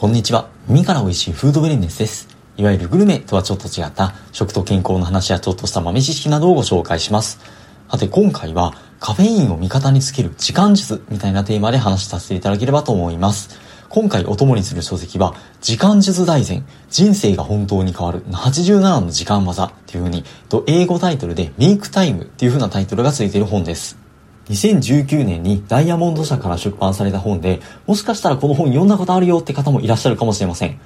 こんにちは。耳から美味しいフードウェルネスです。いわゆるグルメとはちょっと違った食と健康の話やちょっとした豆知識などをご紹介します。さて今回はカフェインを味方につける時間術みたいなテーマで話しさせていただければと思います。今回お供にする書籍は、時間術大全、人生が本当に変わる87の時間技っていう風に、英語タイトルでメイクタイムっていう風なタイトルがついている本です。2019年にダイヤモンド社から出版された本で、もしかしたらこの本読んだことあるよって方もいらっしゃるかもしれません。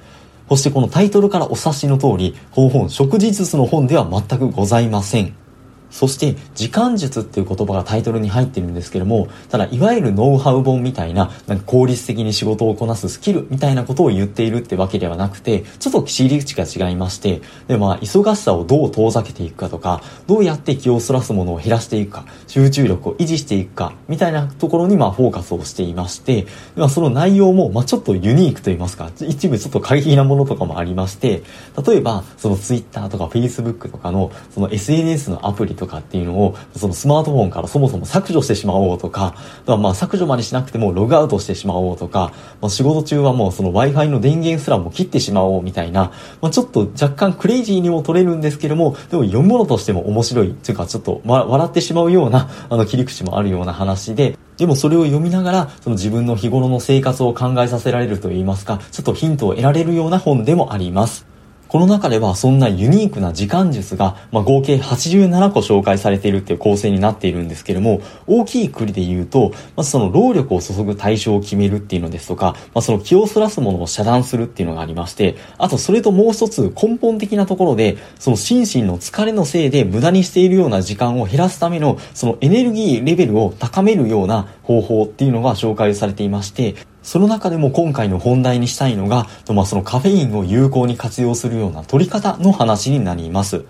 そしてこのタイトルからお察しの通り、この本、食事術の本では全くございません。そして、時間術っていう言葉がタイトルに入ってるんですけども、ただ、いわゆるノウハウ本みたいな、なんか効率的に仕事をこなすスキルみたいなことを言っているってわけではなくて、ちょっと切り口が違いまして、で、まあ、忙しさをどう遠ざけていくかとか、どうやって気をそらすものを減らしていくか、集中力を維持していくか、みたいなところに、まあ、フォーカスをしていまして、まあ、その内容も、まあ、ちょっとユニークと言いますか、一部ちょっと過激なものとかもありまして、例えば、その Twitter とか Facebook とかの、その SNS のアプリとかっていうのを、そのスマートフォンからそもそも削除してしまおうとか、まあ削除までしなくてもログアウトしてしまおうとか、まあ、仕事中はもうその Wi-Fi の電源すらも切ってしまおうみたいな、まあ、ちょっと若干クレイジーにも取れるんですけども、でも読むものとしても面白いっていうかちょっと、笑ってしまうようなあの切り口もあるような話で、でもそれを読みながら、その自分の日頃の生活を考えさせられると言いますか、ちょっとヒントを得られるような本でもあります。この中ではそんなユニークな時間術が、まあ、合計87個紹介されているっていう構成になっているんですけれども、大きい国で言うと、まずその労力を注ぐ対象を決めるっていうのですとか、まあ、その気をそらすものを遮断するっていうのがありまして、あとそれともう一つ根本的なところで、その心身の疲れのせいで無駄にしているような時間を減らすための、そのエネルギーレベルを高めるような方法っていうのが紹介されていまして、その中でも今回の本題にしたいのが、まあ、そのカフェインを有効に活用するような取り方の話になります。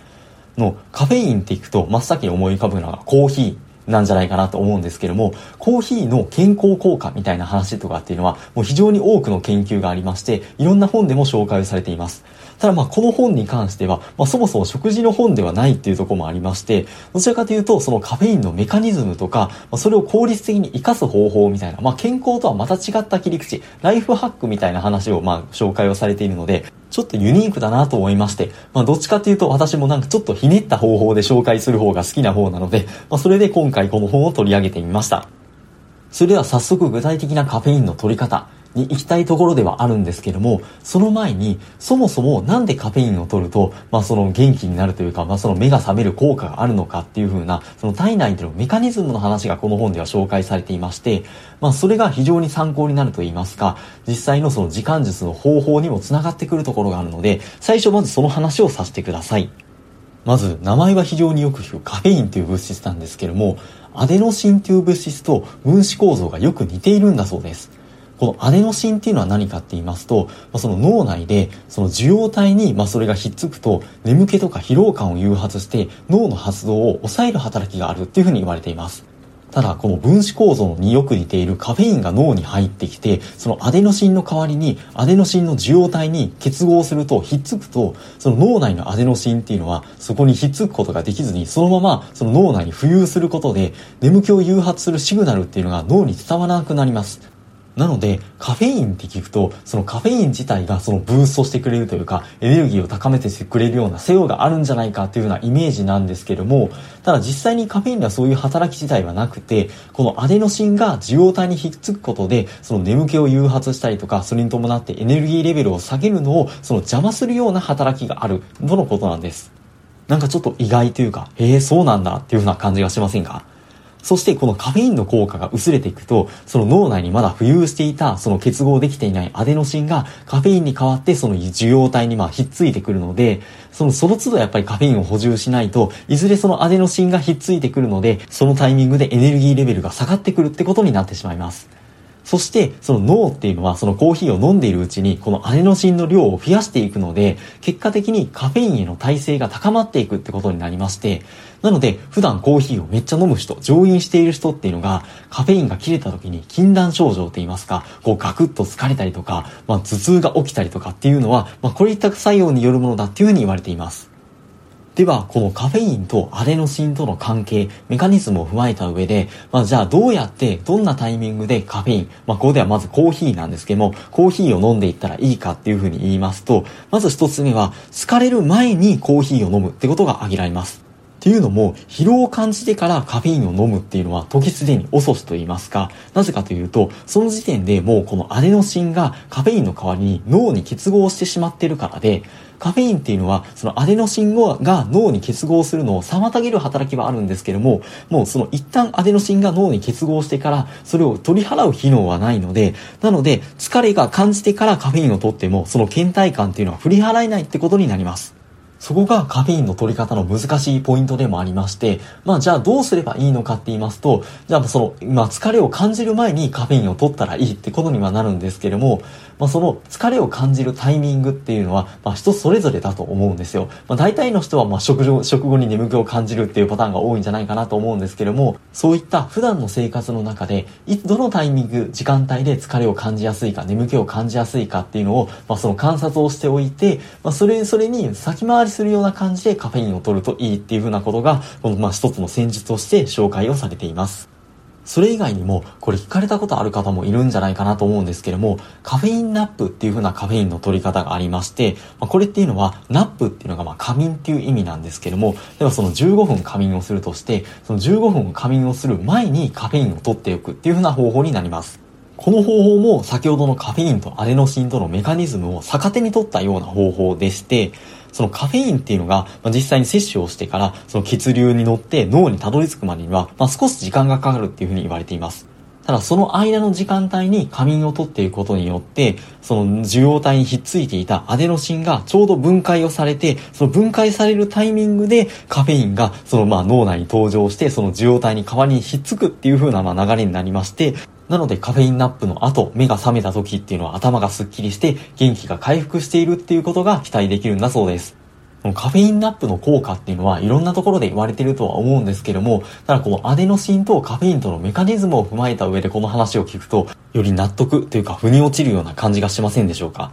の、カフェインっていくと真っ先に思い浮かぶのがコーヒー。なんじゃないかなと思うんですけども、コーヒーの健康効果みたいな話とかっていうのは、もう非常に多くの研究がありまして、いろんな本でも紹介されています。ただまあこの本に関しては、まあそもそも食事の本ではないっていうとこもありまして、どちらかというとそのカフェインのメカニズムとか、まあ、それを効率的に活かす方法みたいな、まあ健康とはまた違った切り口、ライフハックみたいな話をまあ紹介をされているので、ちょっとユニークだなと思いまして、まあどっちかというと私もなんかちょっとひねった方法で紹介する方が好きな方なので、まあそれで今回この本を取り上げてみました。それでは早速具体的なカフェインの取り方、に行きたいところではあるんですけども、その前に、そもそもなんでカフェインを取ると、まあその元気になるというか、まあその目が覚める効果があるのかっていう風な、その体内でのメカニズムの話がこの本では紹介されていまして、まあそれが非常に参考になると言いますか、実際のその時間術の方法にもつながってくるところがあるので、最初まずその話をさせてください。まず、名前は非常によく聞くカフェインという物質なんですけども、アデノシンという物質と分子構造がよく似ているんだそうです。このアデノシンっていうのは何かって言いますと、まあ、その脳内でその受容体にまあそれがひっつくと眠気とか疲労感を誘発して脳の発動を抑える働きがあるっていうふうに言われています。ただ、この分子構造によく似ているカフェインが脳に入ってきて、そのアデノシンの代わりに、アデノシンの受容体に結合すると、ひっつくと、その脳内のアデノシンっていうのは、そこにひっつくことができずに、そのまま、その脳内に浮遊することで、眠気を誘発するシグナルっていうのが脳に伝わらなくなります。なので、カフェインって聞くと、そのカフェイン自体がそのブーストしてくれるというか、エネルギーを高めてくれるような作用があるんじゃないかというようなイメージなんですけども、ただ実際にカフェインにはそういう働き自体はなくて、このアデノシンが受容体にひっつくことで、その眠気を誘発したりとか、それに伴ってエネルギーレベルを下げるのを、その邪魔するような働きがある、とのことなんです。なんかちょっと意外というか、へえ、そうなんだっていうふうな感じがしませんか？そしてこのカフェインの効果が薄れていくと、その脳内にまだ浮遊していた、その結合できていないアデノシンがカフェインに代わってその受容体にまあひっついてくるので、そのその都度やっぱりカフェインを補充しないと、いずれそのアデノシンがひっついてくるので、そのタイミングでエネルギーレベルが下がってくるってことになってしまいます。そして、その脳っていうのは、そのコーヒーを飲んでいるうちに、このアデノシンの量を増やしていくので、結果的にカフェインへの耐性が高まっていくってことになりまして、なので、普段コーヒーをめっちゃ飲む人、上飲している人っていうのが、カフェインが切れた時に禁断症状って言いますか、こうガクッと疲れたりとか、まあ頭痛が起きたりとかっていうのは、まあこういった作用によるものだっていうふうに言われています。では、このカフェインとアデノシンとの関係、メカニズムを踏まえた上で、まあじゃあどうやって、どんなタイミングでカフェイン、まあここではまずコーヒーなんですけども、コーヒーを飲んでいったらいいかっていうふうに言いますと、まず一つ目は、疲れる前にコーヒーを飲むってことが挙げられます。っていうのも、疲労を感じてからカフェインを飲むっていうのは時すでに遅しと言いますか、なぜかというと、その時点でもうこのアデノシンがカフェインの代わりに脳に結合してしまってるからで、カフェインっていうのは、そのアデノシンが脳に結合するのを妨げる働きはあるんですけども、もうその一旦アデノシンが脳に結合してから、それを取り払う機能はないので、なので、疲れが感じてからカフェインを取っても、その倦怠感っていうのは振り払えないってことになります。そこがカフェインの取り方の難しいポイントでもありまして、まあじゃあどうすればいいのかって言いますと、じゃあその、まあ疲れを感じる前にカフェインを取ったらいいってことにはなるんですけれども、まあその疲れを感じるタイミングっていうのは、まあ人それぞれだと思うんですよ。まあ大体の人はまあ食後、食後に眠気を感じるっていうパターンが多いんじゃないかなと思うんですけれども、そういった普段の生活の中で、いどのタイミング、時間帯で疲れを感じやすいか、眠気を感じやすいかっていうのを、まあその観察をしておいて、まあそれ、それに先回りするような感じでカフェインを取るといいっていう風なことが、このまあ一つの戦術として紹介をされています。それ以外にも、これ聞かれたことある方もいるんじゃないかなと思うんですけども、 caffeine nap っていう風なカフェインの取り方がありまして、まあ、これっていうのは、 nap っていうのがまあ仮眠っていう意味なんですけども、ではその15分仮眠をするとして、その15分仮眠をする前にカフェインを取っておくっていう風な方法になります。この方法も先ほどのカフェインとアデノシンとのメカニズムを逆手に取ったような方法でして、そのカフェインっていうのが、まあ、実際に摂取をしてから、その血流に乗って脳にたどり着くまでには、まあ、少し時間がかかるっていうふうに言われています。ただその間の時間帯に仮眠を取っていくことによって、その受容体にひっついていたアデノシンがちょうど分解をされて、その分解されるタイミングでカフェインがそのまあ脳内に登場して、その受容体に代わりにひっつくっていう風なまあ流れになりまして、なのでカフェインナップの後、目が覚めた時っていうのは頭がスッキリして元気が回復しているっていうことが期待できるんだそうです。カフェインナップの効果っていうのはいろんなところで言われてるとは思うんですけども、ただこのアデノシンとカフェインとのメカニズムを踏まえた上でこの話を聞くと、より納得というか腑に落ちるような感じがしませんでしょうか？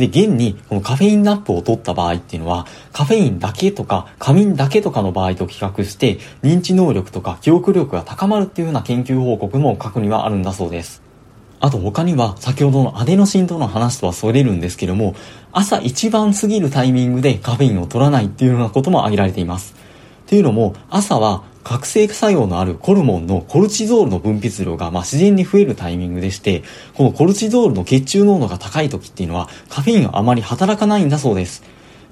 で、現に、このカフェインナップを取った場合っていうのは、カフェインだけとか、仮眠だけとかの場合と比較して、認知能力とか記憶力が高まるっていうような研究報告も過去にはあるんだそうです。あと他には、先ほどのアデノシンとの話とはそれるんですけども、朝一番過ぎるタイミングでカフェインを取らないっていうようなことも挙げられています。っていうのも、朝は覚醒作用のあるコルモンのコルチゾールの分泌量がま自然に増えるタイミングでして、このコルチゾールの血中濃度が高い時っていうのはカフェインはあまり働かないんだそうです。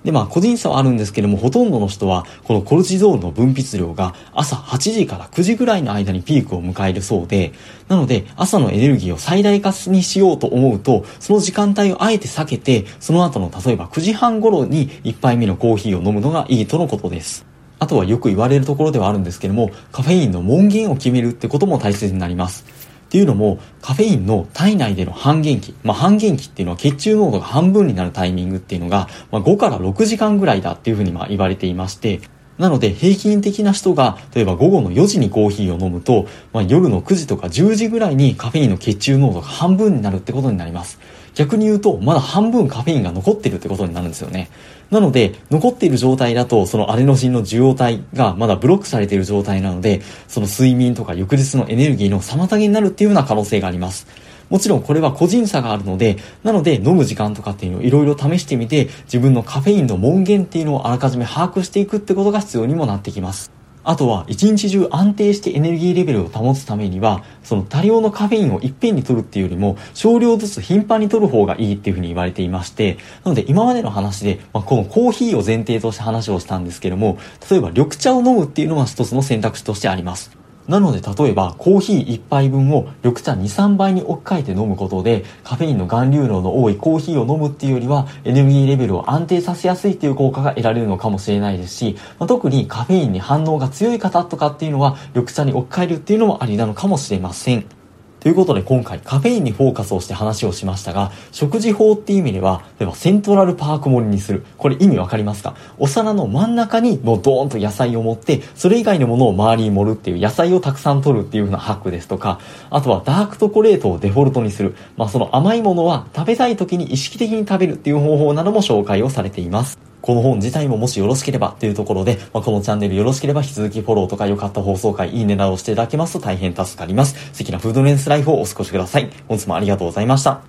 で、まあ、個人差はあるんですけども、ほとんどの人は、このコルチゾールの分泌量が朝8時から9時ぐらいの間にピークを迎えるそうで、なので、朝のエネルギーを最大化にしようと思うと、その時間帯をあえて避けて、その後の例えば9時半頃に1杯目のコーヒーを飲むのがいいとのことです。あとはよく言われるところではあるんですけども、カフェインの門限を決めるってことも大切になります。っていうのも、カフェインの体内での半減期、まあ、半減期っていうのは血中濃度が半分になるタイミングっていうのが、まあ、5から6時間ぐらいだっていうふうにまあ言われていまして、なので平均的な人が、例えば午後の4時にコーヒーを飲むと、まあ、夜の9時とか10時ぐらいにカフェインの血中濃度が半分になるってことになります。逆に言うと、まだ半分カフェインが残ってるってことになるんですよね。なので、残っている状態だと、そのアレノシンの受容体がまだブロックされている状態なので、その睡眠とか翌日のエネルギーの妨げになるっていうような可能性があります。もちろんこれは個人差があるので、なので飲む時間とかっていうのをいろいろ試してみて、自分のカフェインの門限っていうのをあらかじめ把握していくってことが必要にもなってきます。あとは一日中安定してエネルギーレベルを保つためには、その多量のカフェインをいっぺんに取るっていうよりも、少量ずつ頻繁に取る方がいいっていうふうに言われていまして、なので今までの話で、まあ、このコーヒーを前提として話をしたんですけども、例えば緑茶を飲むっていうのは一つの選択肢としてあります。なので例えばコーヒー1杯分を緑茶2、3倍に置き換えて飲むことでカフェインの含流量の多いコーヒーを飲むっていうよりはエネルギーレベルを安定させやすいっていう効果が得られるのかもしれないですし、まあ、特にカフェインに反応が強い方とかっていうのは緑茶に置き換えるっていうのもありなのかもしれません。ということで今回カフェインにフォーカスをして話をしましたが、食事法っていう意味では、例えばセントラルパーク盛りにする。これ意味わかりますか？お皿の真ん中にもうドーンと野菜を盛って、それ以外のものを周りに盛るっていう野菜をたくさん取るっていう風なハックですとか、あとはダークチョコレートをデフォルトにする。まあその甘いものは食べたい時に意識的に食べるっていう方法なども紹介をされています。この本自体ももしよろしければというところで、まあ、このチャンネルよろしければ引き続きフォローとか良かった放送回、いいねなどしていただけますと大変助かります。素敵なフードレンスライフをお過ごしください。本日もありがとうございました。